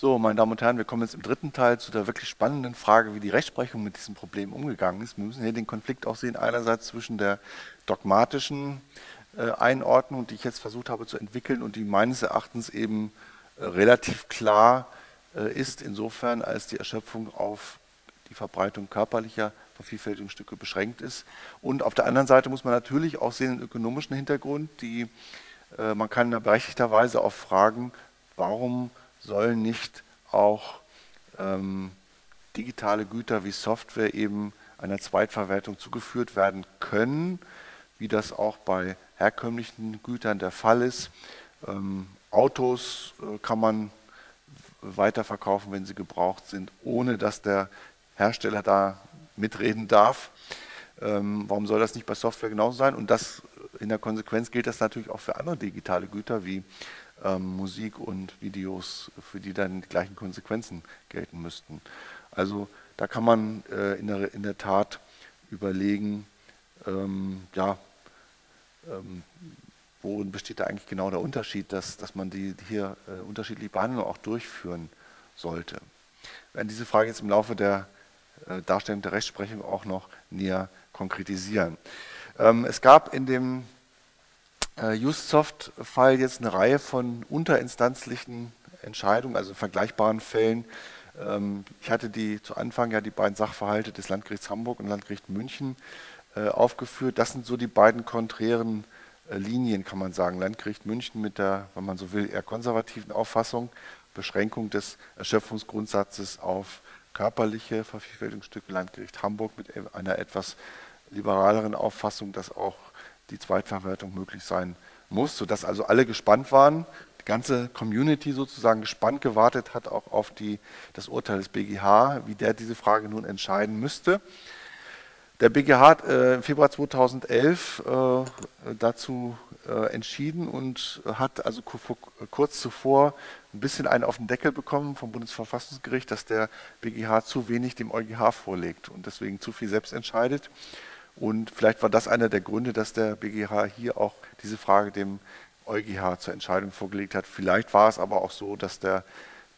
So, meine Damen und Herren, wir kommen jetzt im dritten Teil zu der wirklich spannenden Frage, wie die Rechtsprechung mit diesem Problem umgegangen ist. Wir müssen hier den Konflikt auch sehen, einerseits zwischen der dogmatischen äh, Einordnung, die ich jetzt versucht habe zu entwickeln und die meines Erachtens eben äh, relativ klar äh, ist, insofern als die Erschöpfung auf die Verbreitung körperlicher Vervielfältigungsstücke beschränkt ist. Und auf der anderen Seite muss man natürlich auch sehen den ökonomischen Hintergrund, die äh, man kann berechtigterweise auch fragen, warum sollen nicht auch ähm, digitale Güter wie Software eben einer Zweitverwertung zugeführt werden können, wie das auch bei herkömmlichen Gütern der Fall ist. Ähm, Autos äh, kann man weiterverkaufen, wenn sie gebraucht sind, ohne dass der Hersteller da mitreden darf. Ähm, warum soll das nicht bei Software genauso sein? Und das in der Konsequenz gilt das natürlich auch für andere digitale Güter wie ähm, Musik und Videos, für die dann die gleichen Konsequenzen gelten müssten. Also da kann man äh, in, der, in, der, Tat überlegen, ähm, ja, ähm, worin besteht da eigentlich genau der Unterschied, dass, dass man die hier äh, unterschiedliche Behandlungen auch durchführen sollte. Wir werden diese Frage jetzt im Laufe der äh, Darstellung der Rechtsprechung auch noch näher konkretisieren. Ähm, es gab in dem Justsoft-Fall jetzt eine Reihe von unterinstanzlichen Entscheidungen, also vergleichbaren Fällen. Ähm, ich hatte die zu Anfang ja die beiden Sachverhalte des Landgerichts Hamburg und Landgericht München äh, aufgeführt. Das sind so die beiden konträren äh, Linien, kann man sagen. Landgericht München mit der, wenn man so will, eher konservativen Auffassung, Beschränkung des Erschöpfungsgrundsatzes auf körperliche Vervielfältigungsstücke, Landgericht Hamburg mit einer etwas liberaleren Auffassung, dass auch die Zweitverwertung möglich sein muss, sodass also alle gespannt waren, die ganze Community sozusagen gespannt gewartet hat auch auf die, das Urteil des BGH, wie der diese Frage nun entscheiden müsste. Der BGH hat äh, im Februar 2011 äh, dazu äh, entschieden und hat also kurz zuvor ein bisschen einen auf den Deckel bekommen vom Bundesverfassungsgericht, dass der BGH zu wenig dem EuGH vorlegt und deswegen zu viel selbst entscheidet. Und vielleicht war das einer der Gründe, dass der BGH hier auch diese Frage dem EuGH zur Entscheidung vorgelegt hat. Vielleicht war es aber auch so, dass der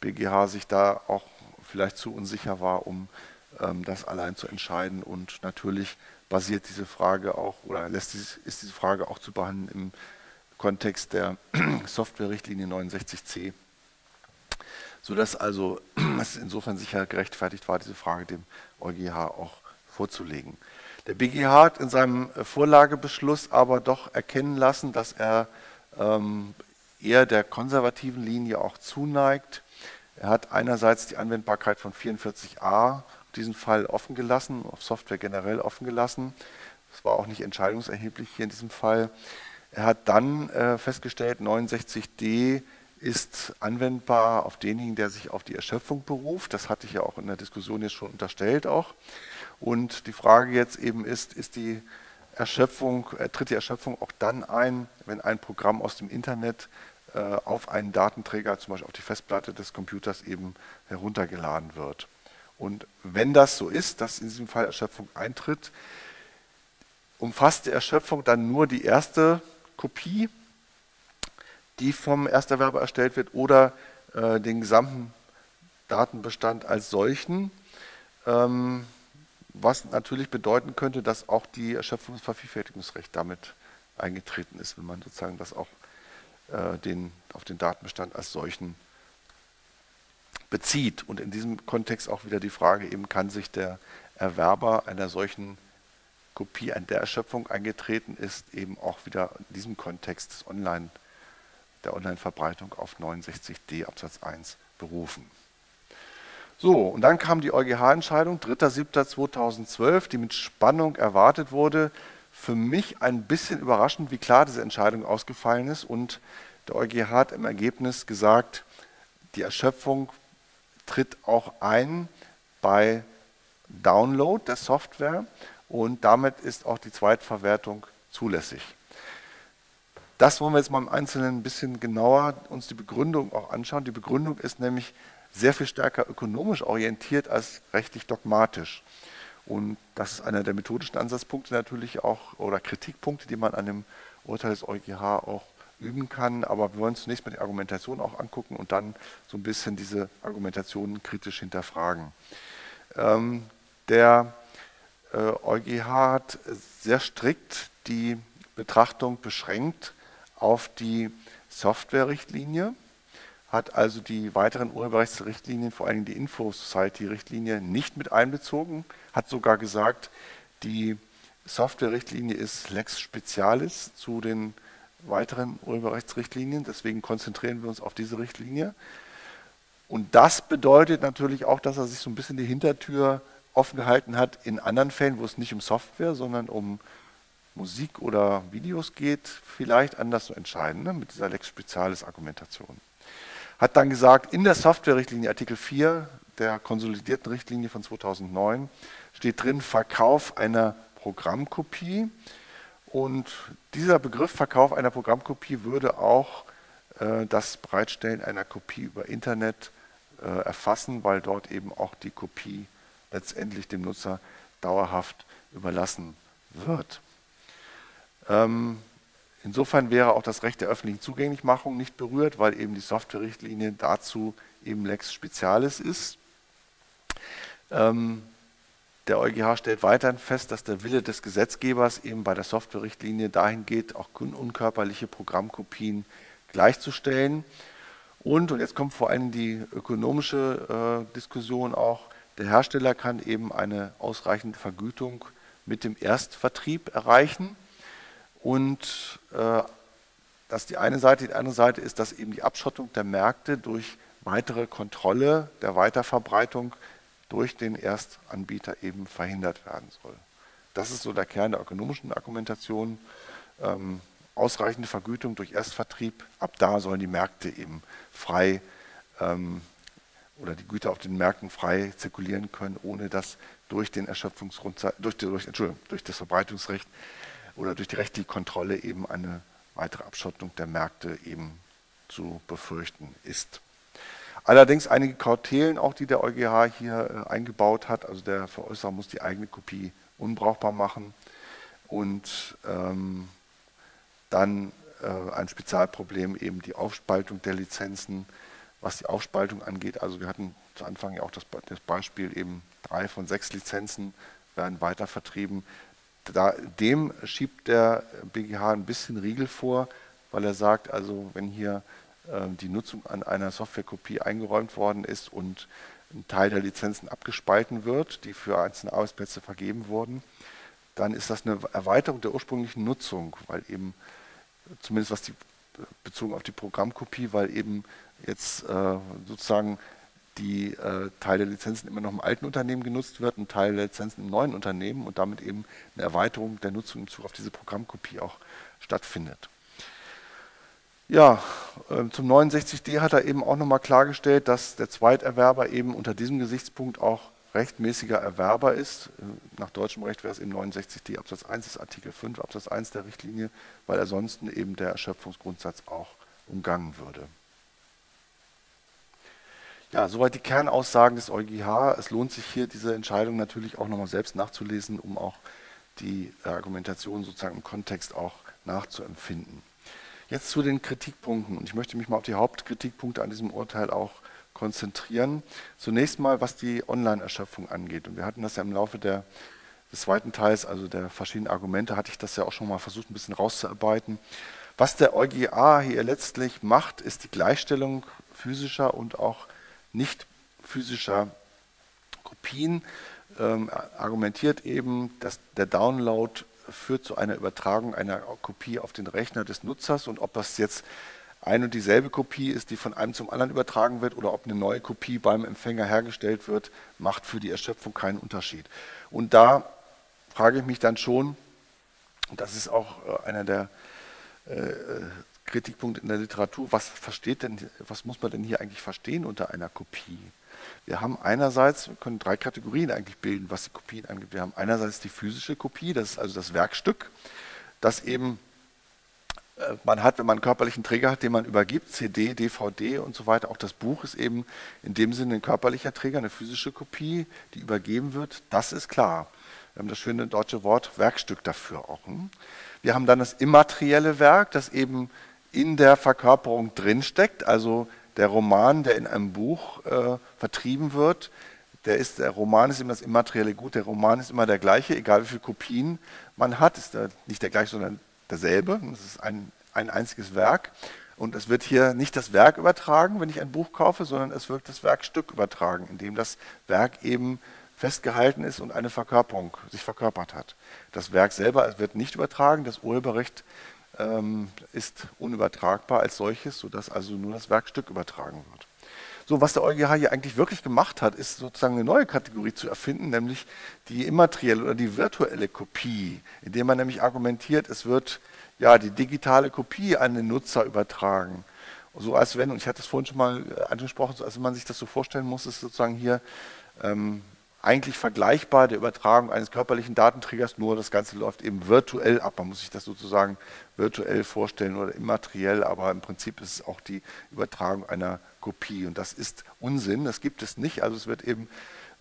BGH sich da auch vielleicht zu unsicher war, um ähm, das allein zu entscheiden. Und natürlich basiert diese Frage auch oder lässt dies, ist diese Frage auch zu behandeln im Kontext der Software-Richtlinie 69c, sodass also es insofern sicher gerechtfertigt war, diese Frage dem EuGH auch vorzulegen. Der BGH hat in seinem äh, Vorlagebeschluss aber doch erkennen lassen, dass er ähm, eher der konservativen Linie auch zuneigt. Er hat einerseits die Anwendbarkeit von 44a, diesen Fall offen gelassen, auf Software generell offen gelassen. Das war auch nicht entscheidungserheblich hier in diesem Fall. Er hat dann äh, festgestellt, 69d ist anwendbar auf denjenigen, der sich auf die Erschöpfung beruft. Das hatte ich ja auch in der Diskussion jetzt schon unterstellt auch. Und die Frage jetzt eben ist, ist die Erschöpfung, äh, tritt die Erschöpfung auch dann ein, wenn ein Programm aus dem Internet äh, auf einen Datenträger, zum Beispiel auf die Festplatte des Computers eben heruntergeladen wird. Und wenn das so ist, dass in diesem Fall Erschöpfung eintritt, umfasst die Erschöpfung dann nur die erste Kopie, die vom Ersterwerber erstellt wird, oder äh, den gesamten Datenbestand als solchen. Ähm, was natürlich bedeuten könnte, dass auch die Erschöpfungsvervielfältigungsrecht damit eingetreten ist, wenn man sozusagen das auch äh, den, auf den Datenbestand als solchen bezieht. Und in diesem Kontext auch wieder die Frage, eben kann sich der Erwerber einer solchen Kopie an der Erschöpfung eingetreten ist, eben auch wieder in diesem Kontext des Online, der Online-Verbreitung auf 69d Absatz 1 berufen. So, und dann kam die EuGH-Entscheidung, 3.7.2012, die mit Spannung erwartet wurde. Für mich ein bisschen überraschend, wie klar diese Entscheidung ausgefallen ist. Und der EuGH hat im Ergebnis gesagt, die Erschöpfung tritt auch ein bei Download der Software und damit ist auch die Zweitverwertung zulässig. Das wollen wir jetzt mal im Einzelnen ein bisschen genauer uns die Begründung auch anschauen. Die Begründung ist nämlich, sehr viel stärker ökonomisch orientiert als rechtlich dogmatisch. Und das ist einer der methodischen Ansatzpunkte natürlich auch oder Kritikpunkte, die man an dem Urteil des EuGH auch üben kann. Aber wir wollen zunächst mal die Argumentation auch angucken und dann so ein bisschen diese Argumentation kritisch hinterfragen. Ähm, der äh, EuGH hat sehr strikt die Betrachtung beschränkt auf die Software-Richtlinie, hat also die weiteren Urheberrechtsrichtlinien, vor allem die Info-Society-Richtlinie, nicht mit einbezogen, hat sogar gesagt, die Software-Richtlinie ist Lex Specialis zu den weiteren Urheberrechtsrichtlinien. Deswegen konzentrieren wir uns auf diese Richtlinie. Und das bedeutet natürlich auch, dass er sich so ein bisschen die Hintertür offen gehalten hat in anderen Fällen, wo es nicht um Software, sondern um Musik oder Videos geht, vielleicht anders zu entscheiden, ne, mit dieser Lex Specialis Argumentation. Hat dann gesagt, in der Software-Richtlinie Artikel 4 der konsolidierten Richtlinie von 2009 steht drin Verkauf einer Programmkopie. Und dieser Begriff Verkauf einer Programmkopie würde auch äh, das Bereitstellen einer Kopie über Internet äh, erfassen, weil dort eben auch die Kopie letztendlich dem Nutzer dauerhaft überlassen wird. Ähm, insofern wäre auch das Recht der öffentlichen Zugänglichmachung nicht berührt, weil eben die Software-Richtlinie dazu eben Lex Specialis ist. Ähm, der EuGH stellt weiterhin fest, dass der Wille des Gesetzgebers eben bei der Software-Richtlinie dahin geht, auch unkörperliche Programmkopien gleichzustellen. Und, und jetzt kommt vor allem die ökonomische äh, Diskussion auch, der Hersteller kann eben eine ausreichende Vergütung mit dem Erstvertrieb erreichen. Und äh, das die eine Seite. Die andere Seite ist, dass eben die Abschottung der Märkte durch weitere Kontrolle der Weiterverbreitung durch den Erstanbieter eben verhindert werden soll. Das ist so der Kern der ökonomischen Argumentation. Ähm, ausreichende Vergütung durch Erstvertrieb, ab da sollen die Märkte eben frei ähm, oder die Güter auf den Märkten frei zirkulieren können, ohne dass durch den Erschöpfungsgrundsatz, durch, durch, durch das Verbreitungsrecht oder durch die rechtliche Kontrolle eben eine weitere Abschottung der Märkte eben zu befürchten ist. Allerdings einige Kautelen auch, die der EuGH hier äh, eingebaut hat. Also der Veräußerer muss die eigene Kopie unbrauchbar machen und ähm, dann äh, ein Spezialproblem eben die Aufspaltung der Lizenzen, was die Aufspaltung angeht. Also wir hatten zu Anfang ja auch das, das Beispiel eben drei von sechs Lizenzen werden weiter vertrieben. Da, dem schiebt der BGH ein bisschen Riegel vor, weil er sagt, also wenn hier ähm, die Nutzung an einer Softwarekopie eingeräumt worden ist und ein Teil der Lizenzen abgespalten wird, die für einzelne Arbeitsplätze vergeben wurden, dann ist das eine Erweiterung der ursprünglichen Nutzung, weil eben, zumindest was die bezogen auf die Programmkopie, weil eben jetzt äh, sozusagen die äh, Teil der Lizenzen immer noch im alten Unternehmen genutzt wird, ein Teil der Lizenzen im neuen Unternehmen und damit eben eine Erweiterung der Nutzung im Zug auf diese Programmkopie auch stattfindet. Ja, ähm, zum 69d hat er eben auch nochmal klargestellt, dass der Zweiterwerber eben unter diesem Gesichtspunkt auch rechtmäßiger Erwerber ist. Nach deutschem Recht wäre es eben 69d Absatz 1 des Artikel 5 Absatz 1 der Richtlinie, weil ansonsten eben der Erschöpfungsgrundsatz auch umgangen würde. Ja, soweit die Kernaussagen des EuGH. Es lohnt sich hier, diese Entscheidung natürlich auch nochmal selbst nachzulesen, um auch die Argumentation sozusagen im Kontext auch nachzuempfinden. Jetzt zu den Kritikpunkten. Und ich möchte mich mal auf die Hauptkritikpunkte an diesem Urteil auch konzentrieren. Zunächst mal, was die Online-Erschöpfung angeht. Und wir hatten das ja im Laufe der, des zweiten Teils, also der verschiedenen Argumente, hatte ich das ja auch schon mal versucht, ein bisschen rauszuarbeiten. Was der EuGA hier letztlich macht, ist die Gleichstellung physischer und auch nicht physischer Kopien. Ähm, argumentiert eben, dass der Download führt zu einer Übertragung einer Kopie auf den Rechner des Nutzers und ob das jetzt eine und dieselbe Kopie ist, die von einem zum anderen übertragen wird oder ob eine neue Kopie beim Empfänger hergestellt wird, macht für die Erschöpfung keinen Unterschied. Und da frage ich mich dann schon, und das ist auch äh, einer der äh, Kritikpunkte in der Literatur, was versteht denn, was muss man denn hier eigentlich verstehen unter einer Kopie? Wir haben einerseits, wir können drei Kategorien eigentlich bilden, was die Kopien angeht. Wir haben einerseits die physische Kopie, das ist also das Werkstück, das eben äh, man hat, wenn man einen körperlichen Träger hat, den man übergibt, CD, DVD und so weiter. Auch das Buch ist eben in dem Sinne ein körperlicher Träger, eine physische Kopie, die übergeben wird. Das ist klar. Wir haben das schöne deutsche Wort Werkstück dafür auch. Hm? Wir haben dann das immaterielle Werk, das eben in der Verkörperung drinsteckt. Also der Roman, der in einem Buch äh, vertrieben wird, der, ist, der Roman ist immer das immaterielle Gut. Der Roman ist immer der gleiche, egal wie viele Kopien man hat. Ist nicht der gleiche, sondern derselbe. Es ist ein, ein einziges Werk. Und es wird hier nicht das Werk übertragen, wenn ich ein Buch kaufe, sondern es wird das Werkstück übertragen, in dem das Werk eben festgehalten ist und eine Verkörperung sich verkörpert hat. Das Werk selber wird nicht übertragen, das Urheberrecht ist unübertragbar als solches, sodass also nur das Werkstück übertragen wird. So, was der EuGH hier eigentlich wirklich gemacht hat, ist sozusagen eine neue Kategorie zu erfinden, nämlich die immaterielle oder die virtuelle Kopie, indem man nämlich argumentiert, es wird ja die digitale Kopie an den Nutzer übertragen. So als wenn, und ich hatte es vorhin schon mal äh, angesprochen, so als man sich das so vorstellen muss, ist sozusagen hier ähm, eigentlich vergleichbar der Übertragung eines körperlichen Datenträgers, nur das Ganze läuft eben virtuell ab. Man muss sich das sozusagen virtuell vorstellen oder immateriell, aber im Prinzip ist es auch die Übertragung einer Kopie. Und das ist Unsinn, das gibt es nicht. Also es wird eben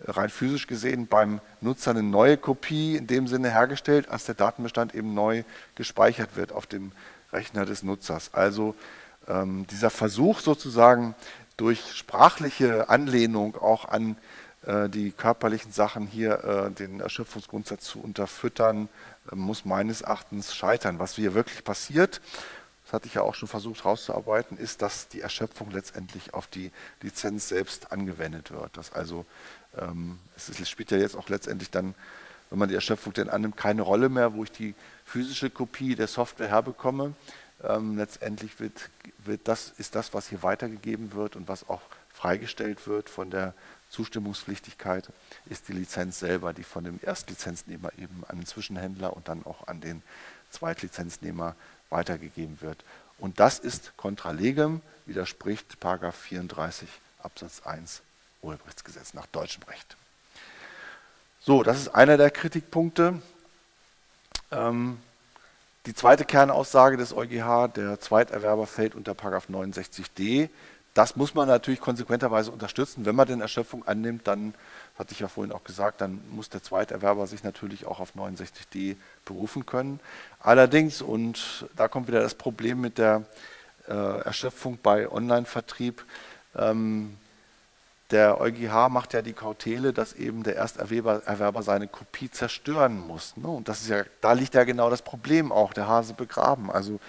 rein physisch gesehen beim Nutzer eine neue Kopie in dem Sinne hergestellt, als der Datenbestand eben neu gespeichert wird auf dem Rechner des Nutzers. Also ähm, dieser Versuch sozusagen durch sprachliche Anlehnung auch an die körperlichen Sachen hier, äh, den Erschöpfungsgrundsatz zu unterfüttern, äh, muss meines Erachtens scheitern. Was hier wirklich passiert, das hatte ich ja auch schon versucht herauszuarbeiten, ist, dass die Erschöpfung letztendlich auf die Lizenz selbst angewendet wird. Dass also, ähm, es spielt ja jetzt auch letztendlich dann, wenn man die Erschöpfung denn annimmt, keine Rolle mehr, wo ich die physische Kopie der Software herbekomme. Ähm, letztendlich wird, wird das, ist das, was hier weitergegeben wird und was auch freigestellt wird von der Zustimmungspflichtigkeit ist die Lizenz selber, die von dem Erstlizenznehmer eben an den Zwischenhändler und dann auch an den Zweitlizenznehmer weitergegeben wird. Und das ist contra legem, widerspricht 34 Absatz 1 Urheberrechtsgesetz nach deutschem Recht. So, das ist einer der Kritikpunkte. Ähm, die zweite Kernaussage des EuGH, der Zweiterwerber fällt unter 69d. Das muss man natürlich konsequenterweise unterstützen. Wenn man den Erschöpfung annimmt, dann, hatte ich ja vorhin auch gesagt, dann muss der Zweiterwerber sich natürlich auch auf 69d berufen können. Allerdings, und da kommt wieder das Problem mit der äh, Erschöpfung bei Online-Vertrieb, ähm, der EuGH macht ja die Kautele, dass eben der Ersterwerber seine Kopie zerstören muss. Ne? Und das ist ja, da liegt ja genau das Problem auch, der Hase begraben. Also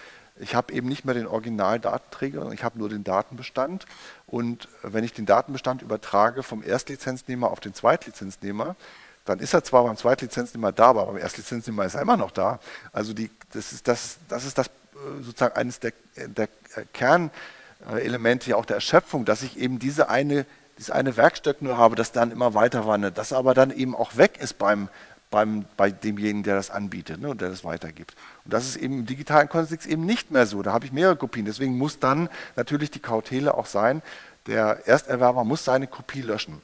ich habe eben nicht mehr den Originaldatenträger, ich habe nur den Datenbestand. Und wenn ich den Datenbestand übertrage vom Erstlizenznehmer auf den Zweitlizenznehmer, dann ist er zwar beim Zweitlizenznehmer da, aber beim Erstlizenznehmer ist er immer noch da. Also die, das, ist das, das ist das äh, sozusagen eines der, der Kernelemente auch der Erschöpfung, dass ich eben diese eine, dieses eine Werkstück nur habe, das dann immer weiter wandert, das aber dann eben auch weg ist beim beim, bei demjenigen, der das anbietet ne, und der das weitergibt. Und das ist eben im digitalen Kontext eben nicht mehr so. Da habe ich mehrere Kopien. Deswegen muss dann natürlich die Kautele auch sein, der Ersterwerber muss seine Kopie löschen.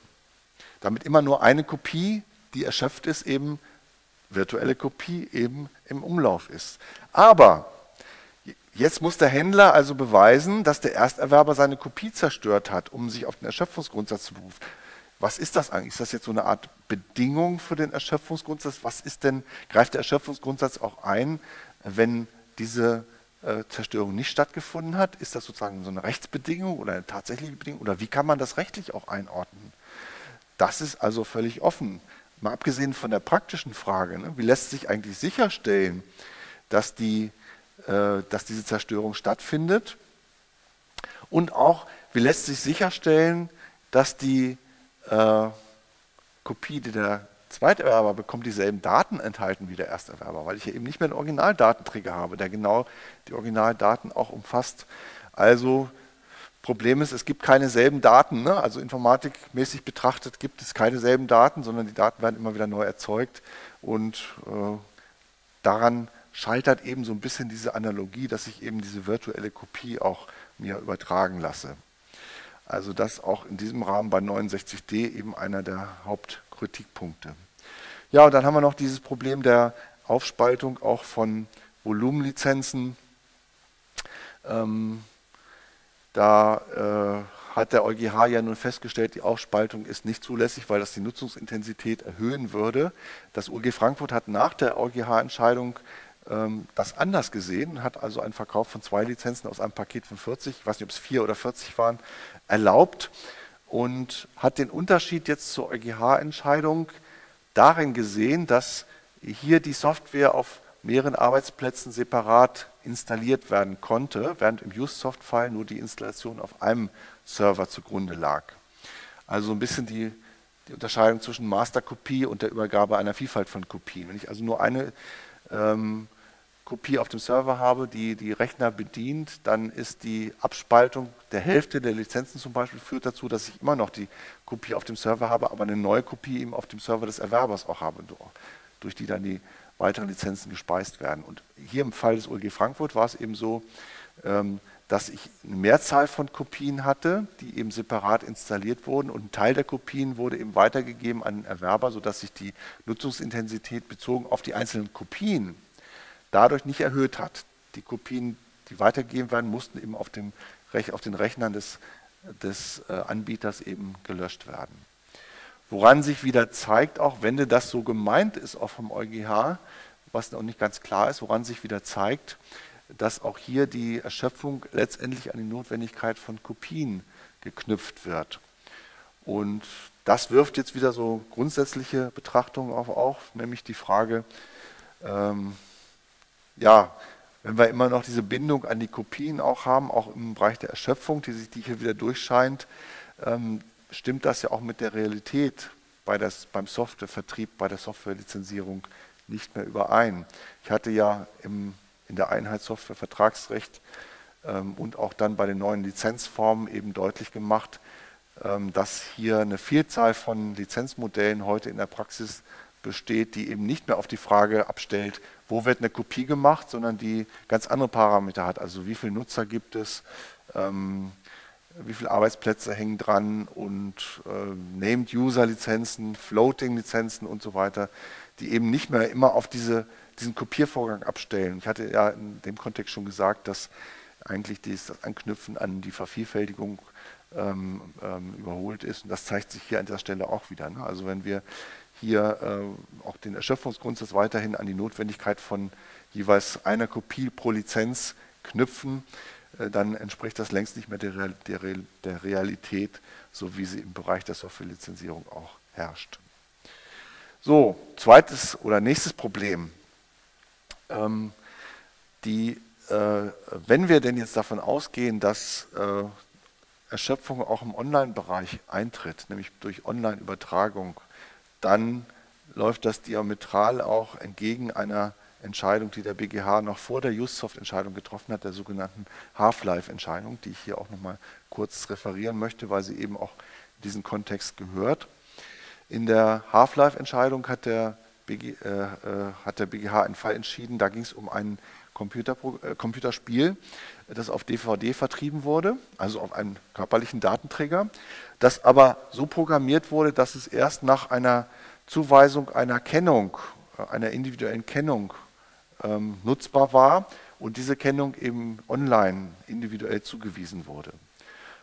Damit immer nur eine Kopie, die erschöpft ist, eben virtuelle Kopie eben im Umlauf ist. Aber jetzt muss der Händler also beweisen, dass der Ersterwerber seine Kopie zerstört hat, um sich auf den Erschöpfungsgrundsatz zu berufen. Was ist das eigentlich? Ist das jetzt so eine Art Bedingung für den Erschöpfungsgrundsatz? Was ist denn, greift der Erschöpfungsgrundsatz auch ein, wenn diese äh, Zerstörung nicht stattgefunden hat? Ist das sozusagen so eine Rechtsbedingung oder eine tatsächliche Bedingung? Oder wie kann man das rechtlich auch einordnen? Das ist also völlig offen. Mal abgesehen von der praktischen Frage, ne, wie lässt sich eigentlich sicherstellen, dass, die, äh, dass diese Zerstörung stattfindet? Und auch, wie lässt sich sicherstellen, dass die äh, Kopie, die der Zweiterwerber bekommt, dieselben Daten enthalten wie der Ersterwerber, weil ich ja eben nicht mehr einen Originaldatenträger habe, der genau die Originaldaten auch umfasst. Also Problem ist, es gibt keine selben Daten. Ne? Also informatikmäßig betrachtet gibt es keine selben Daten, sondern die Daten werden immer wieder neu erzeugt. Und äh, daran scheitert eben so ein bisschen diese Analogie, dass ich eben diese virtuelle Kopie auch mir übertragen lasse. Also das auch in diesem Rahmen bei 69d eben einer der Hauptkritikpunkte. Ja, und dann haben wir noch dieses Problem der Aufspaltung auch von Volumenlizenzen. Ähm, da äh, hat der EuGH ja nun festgestellt, die Aufspaltung ist nicht zulässig, weil das die Nutzungsintensität erhöhen würde. Das UG Frankfurt hat nach der EuGH-Entscheidung das anders gesehen, hat also einen Verkauf von zwei Lizenzen aus einem Paket von 40, ich weiß nicht, ob es vier oder 40 waren, erlaubt und hat den Unterschied jetzt zur EuGH-Entscheidung darin gesehen, dass hier die Software auf mehreren Arbeitsplätzen separat installiert werden konnte, während im Use-Soft-File nur die Installation auf einem Server zugrunde lag. Also ein bisschen die, die Unterscheidung zwischen Masterkopie und der Übergabe einer Vielfalt von Kopien. Wenn ich also nur eine ähm, Kopie auf dem Server habe, die die Rechner bedient, dann ist die Abspaltung der Hälfte der Lizenzen zum Beispiel führt dazu, dass ich immer noch die Kopie auf dem Server habe, aber eine neue Kopie eben auf dem Server des Erwerbers auch habe, durch die dann die weiteren Lizenzen gespeist werden. Und hier im Fall des OLG Frankfurt war es eben so, ähm, dass ich eine Mehrzahl von Kopien hatte, die eben separat installiert wurden und ein Teil der Kopien wurde eben weitergegeben an den Erwerber, sodass sich die Nutzungsintensität bezogen auf die einzelnen Kopien dadurch nicht erhöht hat. Die Kopien, die weitergegeben werden, mussten eben auf, dem, auf den Rechnern des, des äh, Anbieters eben gelöscht werden. Woran sich wieder zeigt, auch wenn das so gemeint ist, auch vom EuGH, was noch nicht ganz klar ist, woran sich wieder zeigt, dass auch hier die Erschöpfung letztendlich an die Notwendigkeit von Kopien geknüpft wird. Und das wirft jetzt wieder so grundsätzliche Betrachtungen auf, auf nämlich die Frage, ähm, ja, wenn wir immer noch diese Bindung an die Kopien auch haben, auch im Bereich der Erschöpfung, die sich die hier wieder durchscheint, ähm, stimmt das ja auch mit der Realität bei das, beim Softwarevertrieb, bei der Softwarelizenzierung nicht mehr überein. Ich hatte ja im, in der Einheit Softwarevertragsrecht ähm, und auch dann bei den neuen Lizenzformen eben deutlich gemacht, ähm, dass hier eine Vielzahl von Lizenzmodellen heute in der Praxis besteht, die eben nicht mehr auf die Frage abstellt, wo wird eine Kopie gemacht, sondern die ganz andere Parameter hat. Also wie viele Nutzer gibt es, ähm, wie viele Arbeitsplätze hängen dran und äh, Named User Lizenzen, Floating Lizenzen und so weiter, die eben nicht mehr immer auf diese, diesen Kopiervorgang abstellen. Ich hatte ja in dem Kontext schon gesagt, dass eigentlich das Anknüpfen an die Vervielfältigung ähm, ähm, überholt ist. Und das zeigt sich hier an dieser Stelle auch wieder. Ne? Also wenn wir hier äh, auch den Erschöpfungsgrundsatz weiterhin an die Notwendigkeit von jeweils einer Kopie pro Lizenz knüpfen, äh, dann entspricht das längst nicht mehr der, Real, der, der, Realität, so wie sie im Bereich der Softwarelizenzierung auch herrscht. So, zweites oder nächstes Problem. Ähm, die, äh, wenn wir denn jetzt davon ausgehen, dass äh, Erschöpfung auch im Online-Bereich eintritt, nämlich durch Online-Übertragung dann läuft das diametral auch entgegen einer Entscheidung, die der BGH noch vor der Justsoft-Entscheidung getroffen hat, der sogenannten Half-Life-Entscheidung, die ich hier auch nochmal kurz referieren möchte, weil sie eben auch in diesen Kontext gehört. In der Half-Life-Entscheidung hat, äh, äh, hat der BGH einen Fall entschieden, da ging es um ein äh, Computerspiel, das auf DVD vertrieben wurde, also auf einem körperlichen Datenträger, das aber so programmiert wurde, dass es erst nach einer Zuweisung einer Kennung, äh, einer individuellen Kennung ähm, nutzbar war und diese Kennung eben online individuell zugewiesen wurde.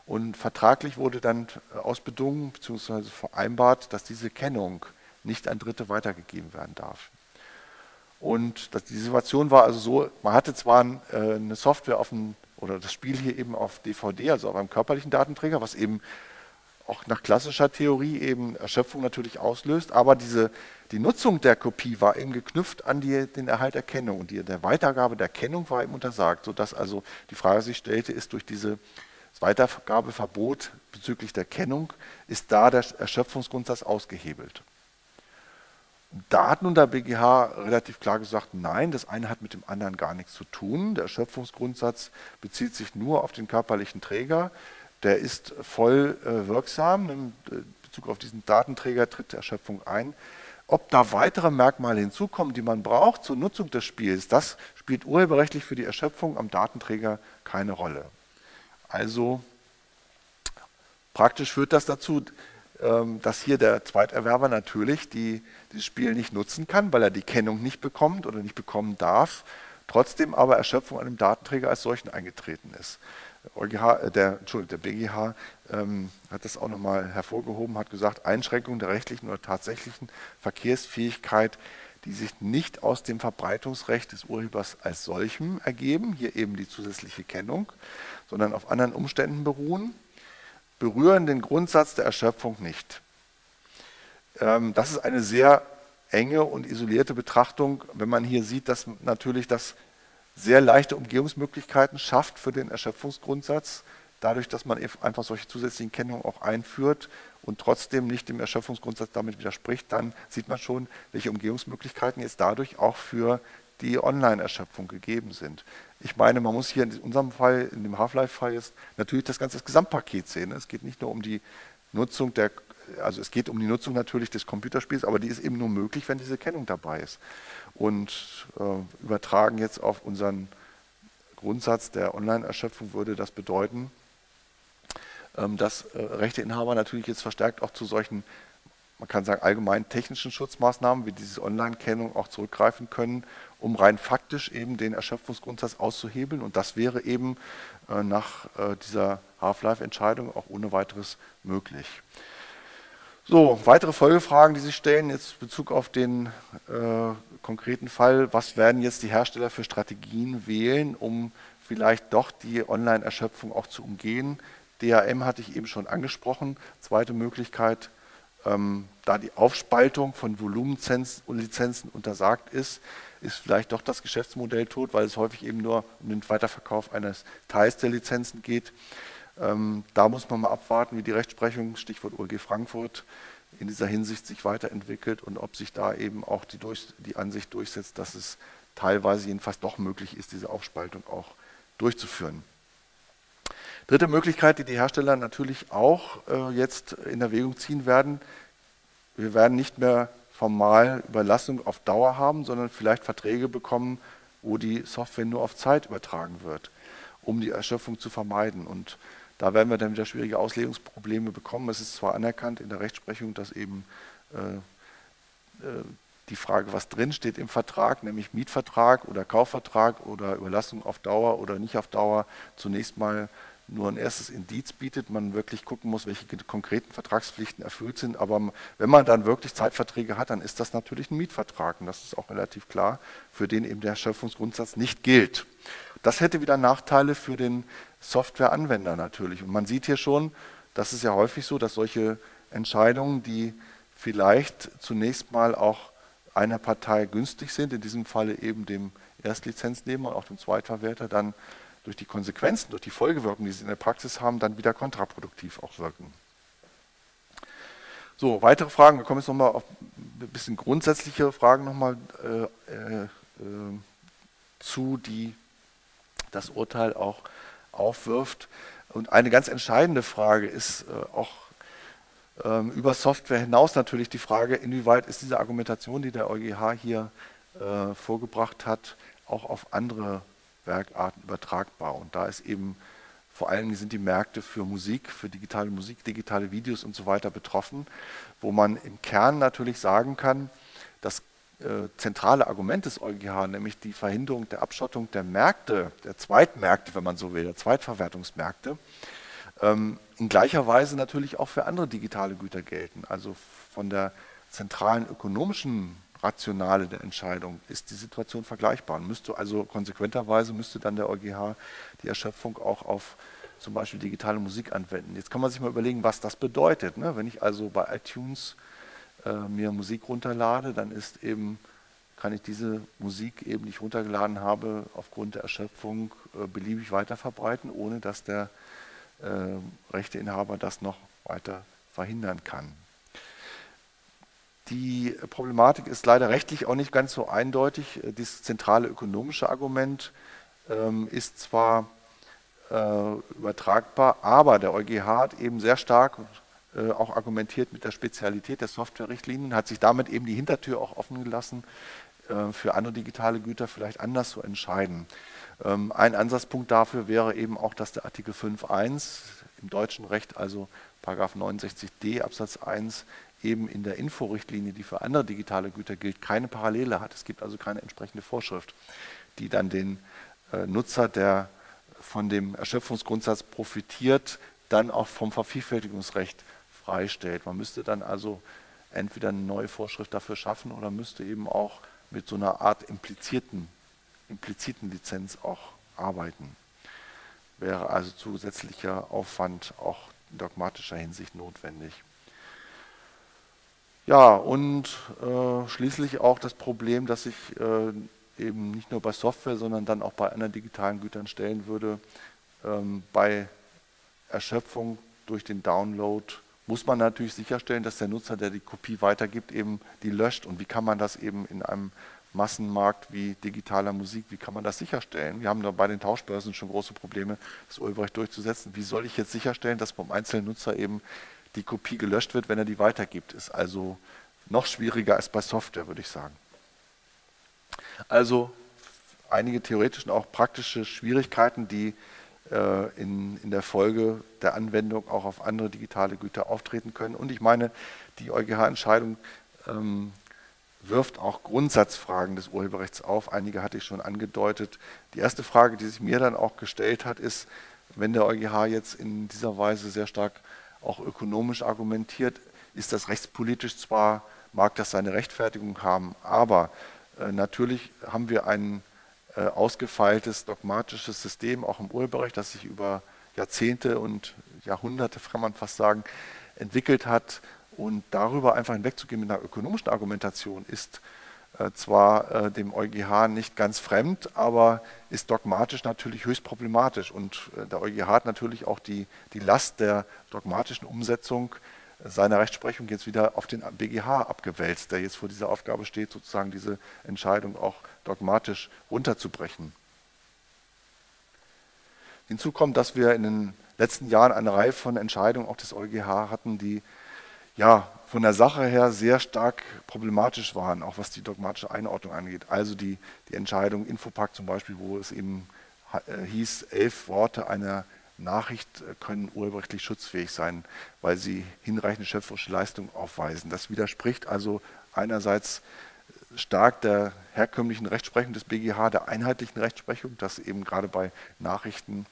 Und vertraglich wurde dann äh, ausbedungen bzw. vereinbart, dass diese Kennung nicht an Dritte weitergegeben werden darf. Und die Situation war also so, man hatte zwar äh, eine Software auf dem, oder das Spiel hier eben auf DVD, also auf einem körperlichen Datenträger, was eben auch nach klassischer Theorie eben Erschöpfung natürlich auslöst, aber diese, die Nutzung der Kopie war eben geknüpft an die, den Erhalt der Kennung und die, der Weitergabe der Kennung war eben untersagt, sodass also die Frage sich stellte, ist durch dieses Weitergabeverbot bezüglich der Kennung, ist da der Erschöpfungsgrundsatz ausgehebelt. Da hat nun der BGH relativ klar gesagt, nein, das eine hat mit dem anderen gar nichts zu tun. Der Erschöpfungsgrundsatz bezieht sich nur auf den körperlichen Träger der ist voll äh, wirksam. In Bezug auf diesen Datenträger tritt die Erschöpfung ein. Ob da weitere Merkmale hinzukommen, die man braucht zur Nutzung des Spiels, das spielt urheberrechtlich für die Erschöpfung am Datenträger keine Rolle. Also praktisch führt das dazu, dass hier der Zweiterwerber natürlich die, dieses Spiel nicht nutzen kann, weil er die Kennung nicht bekommt oder nicht bekommen darf, trotzdem aber Erschöpfung an dem Datenträger als solchen eingetreten ist. EuGH, äh, der, der BGH ähm, hat das auch nochmal hervorgehoben, hat gesagt, Einschränkung der rechtlichen oder tatsächlichen Verkehrsfähigkeit die sich nicht aus dem Verbreitungsrecht des Urhebers als solchem ergeben, hier eben die zusätzliche Kennung, sondern auf anderen Umständen beruhen, berühren den Grundsatz der Erschöpfung nicht. Ähm, das ist eine sehr enge und isolierte Betrachtung, wenn man hier sieht, dass natürlich das sehr leichte Umgehungsmöglichkeiten schafft für den Erschöpfungsgrundsatz, dadurch, dass man einfach solche zusätzlichen Kennungen auch einführt und trotzdem nicht dem Erschöpfungsgrundsatz damit widerspricht, dann sieht man schon, welche Umgehungsmöglichkeiten jetzt dadurch auch für die Online-Erschöpfung gegeben sind. Ich meine, man muss hier in unserem Fall, in dem Half-Life-Fall jetzt natürlich das ganze Gesamtpaket sehen. Es geht nicht nur um die Nutzung der, also es geht um die Nutzung natürlich des Computerspiels, aber die ist eben nur möglich, wenn diese Kennung dabei ist. Und äh, übertragen jetzt auf unseren Grundsatz der Online-Erschöpfung würde das bedeuten, ähm, dass äh, Rechteinhaber natürlich jetzt verstärkt auch zu solchen, man kann sagen, allgemeinen technischen Schutzmaßnahmen wie diese Online-Kennung auch zurückgreifen können, um rein faktisch eben den Erschöpfungsgrundsatz auszuhebeln. Und das wäre eben äh, nach äh, dieser Half-Life-Entscheidung auch ohne weiteres möglich. So, weitere Folgefragen, die sich stellen, jetzt in Bezug auf den äh, konkreten Fall. Was werden jetzt die Hersteller für Strategien wählen, um vielleicht doch die Online-Erschöpfung auch zu umgehen? DRM hatte ich eben schon angesprochen. Zweite Möglichkeit, ähm, da die Aufspaltung von Volumenlizenzen untersagt ist, ist vielleicht doch das Geschäftsmodell tot, weil es häufig eben nur um den Weiterverkauf eines Teils der Lizenzen geht. Ähm, da muss man mal abwarten, wie die Rechtsprechung, Stichwort OLG Frankfurt, in dieser Hinsicht sich weiterentwickelt und ob sich da eben auch die, durch, die Ansicht durchsetzt, dass es teilweise jedenfalls doch möglich ist, diese Aufspaltung auch durchzuführen. Dritte Möglichkeit, die die Hersteller natürlich auch äh, jetzt in Erwägung ziehen werden, wir werden nicht mehr formal Überlassung auf Dauer haben, sondern vielleicht Verträge bekommen, wo die Software nur auf Zeit übertragen wird, um die Erschöpfung zu vermeiden. Und da werden wir dann wieder schwierige Auslegungsprobleme bekommen. Es ist zwar anerkannt in der Rechtsprechung, dass eben äh, äh, die Frage, was drinsteht im Vertrag, nämlich Mietvertrag oder Kaufvertrag oder Überlassung auf Dauer oder nicht auf Dauer, zunächst mal nur ein erstes Indiz bietet, man wirklich gucken muss, welche konkreten Vertragspflichten erfüllt sind. Aber wenn man dann wirklich Zeitverträge hat, dann ist das natürlich ein Mietvertrag. Und das ist auch relativ klar, für den eben der Erschöpfungsgrundsatz nicht gilt. Das hätte wieder Nachteile für den Softwareanwender natürlich. Und man sieht hier schon, das ist ja häufig so, dass solche Entscheidungen, die vielleicht zunächst mal auch einer Partei günstig sind, in diesem Falle eben dem Erstlizenznehmer und auch dem Zweitverwerter, dann durch die Konsequenzen, durch die Folgewirkungen, die sie in der Praxis haben, dann wieder kontraproduktiv auch wirken. So, weitere Fragen. Wir kommen jetzt nochmal auf ein bisschen grundsätzliche Fragen nochmal äh, äh, äh, zu, die das Urteil auch aufwirft. Und eine ganz entscheidende Frage ist äh, auch ähm, über Software hinaus natürlich die Frage, inwieweit ist diese Argumentation, die der EuGH hier äh, vorgebracht hat, auch auf andere Werkarten übertragbar. Und da ist eben vor allem sind die Märkte für Musik, für digitale Musik, digitale Videos und so weiter betroffen, wo man im Kern natürlich sagen kann, das äh, zentrale Argument des EuGH, nämlich die Verhinderung der Abschottung der Märkte, der Zweitmärkte, wenn man so will, der Zweitverwertungsmärkte, ähm, in gleicher Weise natürlich auch für andere digitale Güter gelten. Also von der zentralen ökonomischen Rationale der Entscheidung ist die Situation vergleichbar. Müsste also konsequenterweise müsste dann der EuGH die Erschöpfung auch auf zum Beispiel digitale Musik anwenden. Jetzt kann man sich mal überlegen, was das bedeutet. Ne? Wenn ich also bei iTunes äh, mir Musik runterlade, dann ist eben kann ich diese Musik eben, die ich runtergeladen habe, aufgrund der Erschöpfung äh, beliebig weiter verbreiten, ohne dass der äh, Rechteinhaber das noch weiter verhindern kann. Die Problematik ist leider rechtlich auch nicht ganz so eindeutig. Dieses zentrale ökonomische Argument ähm, ist zwar äh, übertragbar, aber der EuGH hat eben sehr stark äh, auch argumentiert mit der Spezialität der Software-Richtlinien, hat sich damit eben die Hintertür auch offen gelassen, äh, für andere digitale Güter vielleicht anders zu entscheiden. Ähm, ein Ansatzpunkt dafür wäre eben auch, dass der Artikel 5.1 im deutschen Recht, also Paragraph 69d Absatz 1, eben in der Inforichtlinie, die für andere digitale Güter gilt, keine Parallele hat. Es gibt also keine entsprechende Vorschrift, die dann den äh, Nutzer, der von dem Erschöpfungsgrundsatz profitiert, dann auch vom Vervielfältigungsrecht freistellt. Man müsste dann also entweder eine neue Vorschrift dafür schaffen oder müsste eben auch mit so einer Art implizierten, impliziten Lizenz auch arbeiten. Wäre also zusätzlicher Aufwand auch in dogmatischer Hinsicht notwendig. Ja, und äh, schließlich auch das Problem, dass ich äh, eben nicht nur bei Software, sondern dann auch bei anderen digitalen Gütern stellen würde, ähm, bei Erschöpfung durch den Download muss man natürlich sicherstellen, dass der Nutzer, der die Kopie weitergibt, eben die löscht. Und wie kann man das eben in einem Massenmarkt wie digitaler Musik, wie kann man das sicherstellen? Wir haben da bei den Tauschbörsen schon große Probleme, das Urheberrecht durchzusetzen. Wie soll ich jetzt sicherstellen, dass beim einzelnen Nutzer eben die Kopie gelöscht wird, wenn er die weitergibt? Ist also noch schwieriger als bei Software, würde ich sagen. Also einige theoretische und auch praktische Schwierigkeiten, die äh, in, in der Folge der Anwendung auch auf andere digitale Güter auftreten können. Und ich meine, die EuGH-Entscheidung ähm, wirft auch Grundsatzfragen des Urheberrechts auf. Einige hatte ich schon angedeutet. Die erste Frage, die sich mir dann auch gestellt hat, ist, wenn der EuGH jetzt in dieser Weise sehr stark auch ökonomisch argumentiert, ist das rechtspolitisch zwar, mag das seine Rechtfertigung haben, aber äh, natürlich haben wir ein äh, ausgefeiltes dogmatisches System, auch im Urheberrecht, das sich über Jahrzehnte und Jahrhunderte, kann man fast sagen, entwickelt hat. Und darüber einfach hinwegzugehen mit einer ökonomischen Argumentation ist zwar äh, dem EuGH nicht ganz fremd, aber ist dogmatisch natürlich höchst problematisch. Und äh, der EuGH hat natürlich auch die, die Last der dogmatischen Umsetzung seiner Rechtsprechung jetzt wieder auf den BGH abgewälzt, der jetzt vor dieser Aufgabe steht, sozusagen diese Entscheidung auch dogmatisch runterzubrechen. Hinzu kommt, dass wir in den letzten Jahren eine Reihe von Entscheidungen auch des EuGH hatten, die ja von der Sache her sehr stark problematisch waren, auch was die dogmatische Einordnung angeht. Also die, die Entscheidung Infopack zum Beispiel, wo es eben äh, hieß, elf Worte einer Nachricht äh, können urheberrechtlich schutzfähig sein, weil sie hinreichende schöpferische Leistung aufweisen. Das widerspricht also einerseits stark der herkömmlichen Rechtsprechung des BGH, der einheitlichen Rechtsprechung, dass eben gerade bei Nachrichten,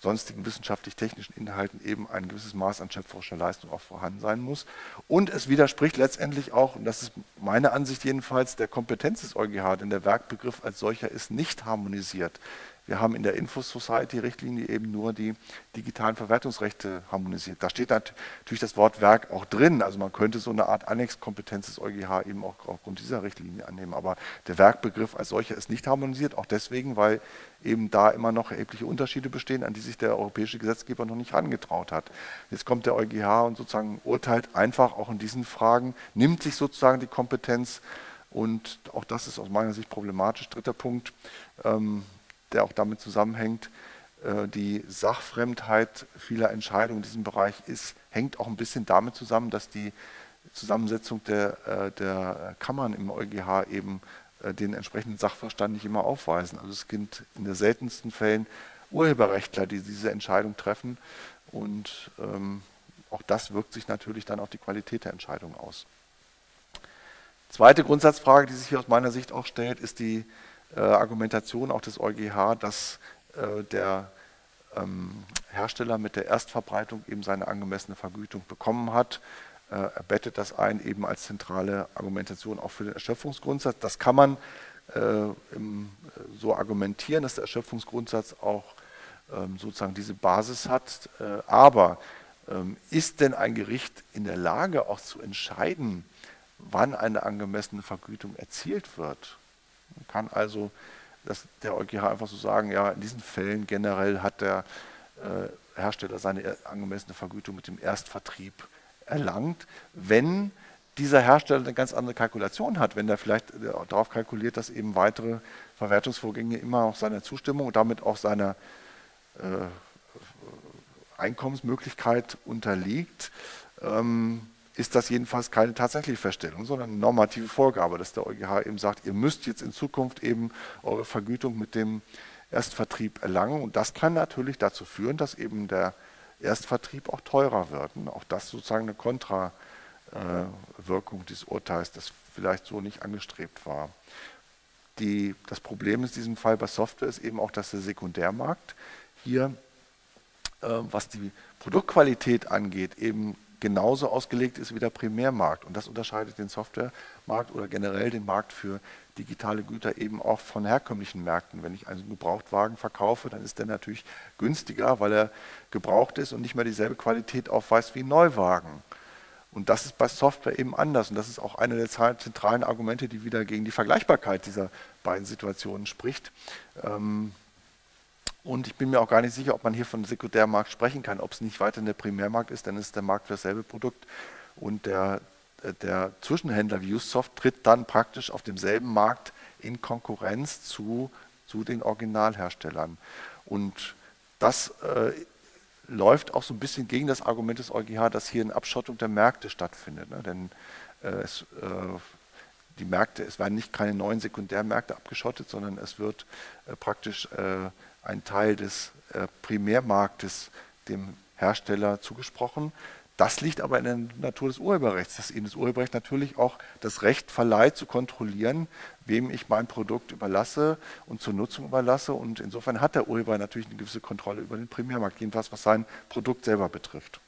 sonstigen wissenschaftlich-technischen Inhalten eben ein gewisses Maß an schöpferischer Leistung auch vorhanden sein muss. Und es widerspricht letztendlich auch, und das ist meine Ansicht jedenfalls, der Kompetenz des EuGH, denn der Werkbegriff als solcher ist nicht harmonisiert. Wir haben in der Info-Society-Richtlinie eben nur die digitalen Verwertungsrechte harmonisiert. Da steht natürlich das Wort Werk auch drin. Also man könnte so eine Art Annexkompetenz des EuGH eben auch aufgrund dieser Richtlinie annehmen. Aber der Werkbegriff als solcher ist nicht harmonisiert, auch deswegen, weil eben da immer noch erhebliche Unterschiede bestehen, an die sich der europäische Gesetzgeber noch nicht herangetraut hat. Jetzt kommt der EuGH und sozusagen urteilt einfach auch in diesen Fragen, nimmt sich sozusagen die Kompetenz und auch das ist aus meiner Sicht problematisch. Dritter Punkt. Ähm, der auch damit zusammenhängt, äh, die Sachfremdheit vieler Entscheidungen in diesem Bereich ist, hängt auch ein bisschen damit zusammen, dass die Zusammensetzung der, äh, der Kammern im EuGH eben äh, den entsprechenden Sachverstand nicht immer aufweisen. Also es sind in den seltensten Fällen Urheberrechtler, die diese Entscheidung treffen und ähm, auch das wirkt sich natürlich dann auf die Qualität der Entscheidung aus. Zweite Grundsatzfrage, die sich hier aus meiner Sicht auch stellt, ist die äh, Argumentation auch des EuGH, dass äh, der ähm, Hersteller mit der Erstverbreitung eben seine angemessene Vergütung bekommen hat. Äh, er bettet das ein eben als zentrale Argumentation auch für den Erschöpfungsgrundsatz. Das kann man äh, im, so argumentieren, dass der Erschöpfungsgrundsatz auch ähm, sozusagen diese Basis hat. Äh, aber ähm, ist denn ein Gericht in der Lage auch zu entscheiden, wann eine angemessene Vergütung erzielt wird? Man kann also dass der EuGH einfach so sagen, ja, in diesen Fällen generell hat der äh, Hersteller seine angemessene Vergütung mit dem Erstvertrieb erlangt, wenn dieser Hersteller eine ganz andere Kalkulation hat, wenn er vielleicht äh, darauf kalkuliert, dass eben weitere Verwertungsvorgänge immer auch seiner Zustimmung und damit auch seiner äh, Einkommensmöglichkeit unterliegt. Ähm, ist das jedenfalls keine tatsächliche Feststellung, sondern eine normative Vorgabe, dass der EuGH eben sagt, ihr müsst jetzt in Zukunft eben eure Vergütung mit dem Erstvertrieb erlangen. Und das kann natürlich dazu führen, dass eben der Erstvertrieb auch teurer wird. Und auch das sozusagen eine Kontrawirkung dieses Urteils, das vielleicht so nicht angestrebt war. Die, das Problem in diesem Fall bei Software ist eben auch, dass der Sekundärmarkt hier, äh, was die Produktqualität angeht, eben genauso ausgelegt ist wie der Primärmarkt. Und das unterscheidet den Softwaremarkt oder generell den Markt für digitale Güter eben auch von herkömmlichen Märkten. Wenn ich einen Gebrauchtwagen verkaufe, dann ist der natürlich günstiger, weil er gebraucht ist und nicht mehr dieselbe Qualität aufweist wie ein Neuwagen. Und das ist bei Software eben anders. Und das ist auch eine der zentralen Argumente, die wieder gegen die Vergleichbarkeit dieser beiden Situationen spricht. Ähm, und ich bin mir auch gar nicht sicher, ob man hier von Sekundärmarkt sprechen kann, ob es nicht weiter der Primärmarkt ist, dann ist der Markt für dasselbe Produkt. Und der, der Zwischenhändler wie Usoft tritt dann praktisch auf demselben Markt in Konkurrenz zu, zu den Originalherstellern. Und das äh, läuft auch so ein bisschen gegen das Argument des EuGH, dass hier eine Abschottung der Märkte stattfindet. Ne? Denn äh, es, äh, die Märkte, es werden nicht keine neuen Sekundärmärkte abgeschottet, sondern es wird äh, praktisch äh, ein Teil des äh, Primärmarktes dem Hersteller zugesprochen. Das liegt aber in der Natur des Urheberrechts, dass eben das Urheberrecht natürlich auch das Recht verleiht, zu kontrollieren, wem ich mein Produkt überlasse und zur Nutzung überlasse. Und insofern hat der Urheber natürlich eine gewisse Kontrolle über den Primärmarkt, jedenfalls was sein Produkt selber betrifft.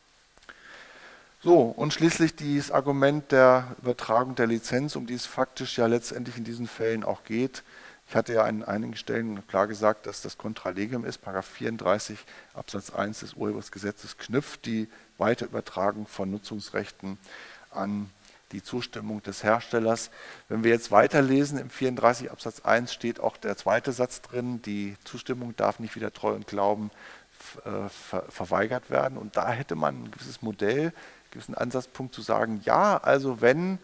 So, und schließlich dieses Argument der Übertragung der Lizenz, um die es faktisch ja letztendlich in diesen Fällen auch geht. Ich hatte ja an einigen Stellen klar gesagt, dass das Kontralegem ist, Paragraph 34 Absatz 1 des Urhebergesetzes knüpft die Weiterübertragung von Nutzungsrechten an die Zustimmung des Herstellers. Wenn wir jetzt weiterlesen, im 34 Absatz 1 steht auch der zweite Satz drin, die Zustimmung darf nicht wieder treu und glauben äh, ver verweigert werden. Und da hätte man ein gewisses Modell, einen gewissen Ansatzpunkt zu sagen, ja, also wenn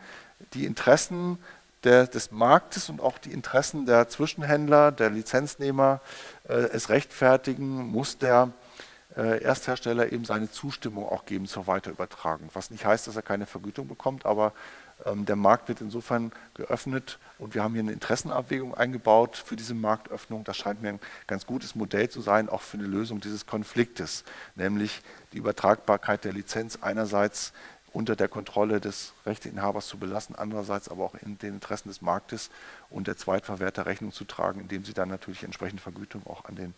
die Interessen der, des Marktes und auch die Interessen der Zwischenhändler, der Lizenznehmer äh, es rechtfertigen, muss der äh, Ersthersteller eben seine Zustimmung auch geben zur Weiterübertragung. Was nicht heißt, dass er keine Vergütung bekommt, aber ähm, der Markt wird insofern geöffnet und wir haben hier eine Interessenabwägung eingebaut für diese Marktöffnung. Das scheint mir ein ganz gutes Modell zu sein, auch für eine Lösung dieses Konfliktes, nämlich die Übertragbarkeit der Lizenz einerseits unter der Kontrolle des Rechteinhabers zu belassen, andererseits aber auch in den Interessen des Marktes und der Zweitverwerter Rechnung zu tragen, indem sie dann natürlich entsprechende Vergütung auch an den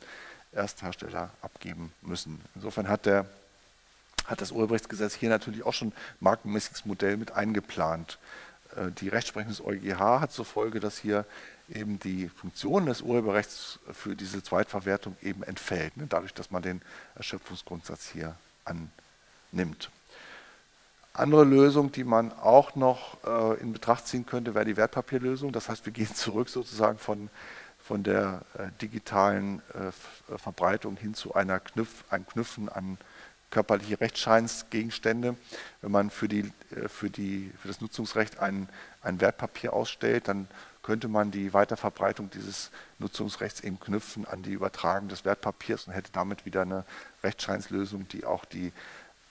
Ersthersteller abgeben müssen. Insofern hat, der, hat das Urheberrechtsgesetz hier natürlich auch schon ein markenmäßiges Modell mit eingeplant. Äh, die Rechtsprechung des EuGH hat zur Folge, dass hier eben die Funktion des Urheberrechts für diese Zweitverwertung eben entfällt, ne, dadurch, dass man den Erschöpfungsgrundsatz hier annimmt. Andere Lösung, die man auch noch äh, in Betracht ziehen könnte, wäre die Wertpapierlösung. Das heißt, wir gehen zurück sozusagen von, von der äh, digitalen äh, Verbreitung hin zu einer Knüpf, ein Knüpfen an körperliche Rechtsscheinsgegenstände. Wenn man für, die, äh, für, die, für das Nutzungsrecht ein, ein Wertpapier ausstellt, dann könnte man die Weiterverbreitung dieses Nutzungsrechts eben knüpfen an die Übertragung des Wertpapiers und hätte damit wieder eine Rechtsscheinslösung, die auch die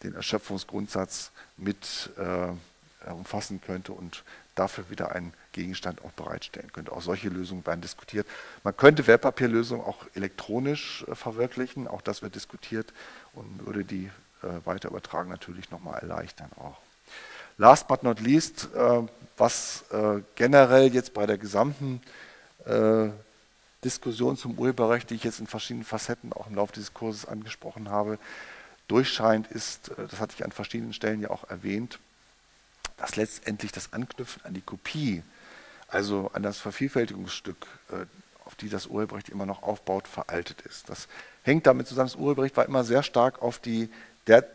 den Erschöpfungsgrundsatz mit äh, umfassen könnte und dafür wieder einen Gegenstand auch bereitstellen könnte. Auch solche Lösungen werden diskutiert. Man könnte Wertpapierlösungen auch elektronisch äh, verwirklichen, auch das wird diskutiert und würde die äh, Weiterübertragung natürlich nochmal erleichtern auch. Last but not least, äh, was äh, generell jetzt bei der gesamten äh, Diskussion zum Urheberrecht, die ich jetzt in verschiedenen Facetten auch im Laufe dieses Kurses angesprochen habe, durchscheint, ist, äh, das hatte ich an verschiedenen Stellen ja auch erwähnt, dass letztendlich das Anknüpfen an die Kopie, also an das Vervielfältigungsstück, äh, auf die das Urheberrecht immer noch aufbaut, veraltet ist. Das hängt damit zusammen, das Urheberrecht war immer sehr stark auf die, der,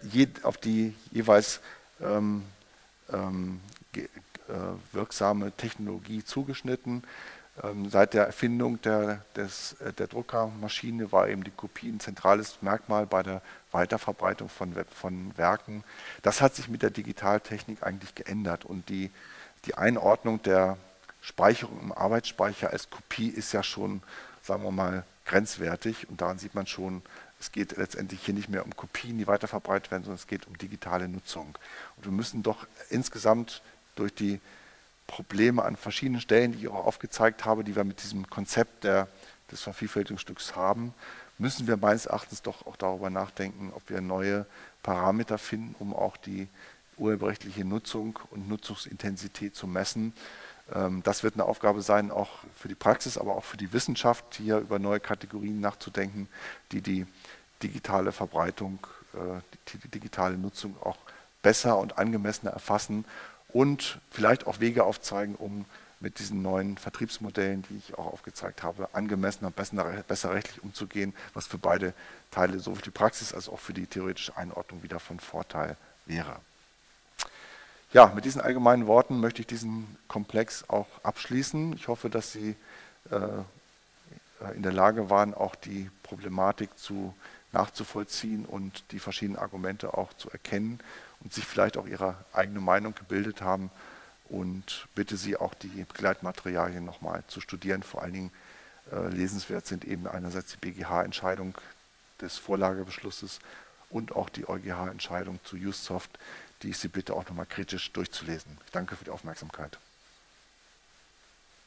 auf die jeweils ähm, ähm, äh, wirksame Technologie zugeschnitten. Ähm, seit der Erfindung der, des, äh, der Druckermaschine war eben die Kopie ein zentrales Merkmal bei der Weiterverbreitung von, von Werken. Das hat sich mit der Digitaltechnik eigentlich geändert und die, die Einordnung der Speicherung im Arbeitsspeicher als Kopie ist ja schon, sagen wir mal, grenzwertig und daran sieht man schon, es geht letztendlich hier nicht mehr um Kopien, die weiterverbreitet werden, sondern es geht um digitale Nutzung. Und wir müssen doch insgesamt durch die Probleme an verschiedenen Stellen, die ich auch aufgezeigt habe, die wir mit diesem Konzept der, des Vervielfältigungsstücks haben, müssen wir meines Erachtens doch auch darüber nachdenken, ob wir neue Parameter finden, um auch die urheberrechtliche Nutzung und Nutzungsintensität zu messen. Ähm, das wird eine Aufgabe sein, auch für die Praxis, aber auch für die Wissenschaft, hier über neue Kategorien nachzudenken, die die digitale Verbreitung, äh, die digitale Nutzung auch besser und angemessener erfassen und vielleicht auch Wege aufzeigen, um mit diesen neuen Vertriebsmodellen, die ich auch aufgezeigt habe, angemessener, besser, besser rechtlich umzugehen, was für beide Teile, sowohl für die Praxis als auch für die theoretische Einordnung wieder von Vorteil wäre. Ja, mit diesen allgemeinen Worten möchte ich diesen Komplex auch abschließen. Ich hoffe, dass Sie äh, in der Lage waren, auch die Problematik zu nachzuvollziehen und die verschiedenen Argumente auch zu erkennen und sich vielleicht auch ihre eigene Meinung gebildet haben. Und bitte Sie auch die Begleitmaterialien nochmal zu studieren. Vor allen Dingen äh, lesenswert sind eben einerseits die BGH-Entscheidung des Vorlagebeschlusses und auch die EuGH-Entscheidung zu UseSoft, die ich Sie bitte auch nochmal kritisch durchzulesen. Ich danke für die Aufmerksamkeit.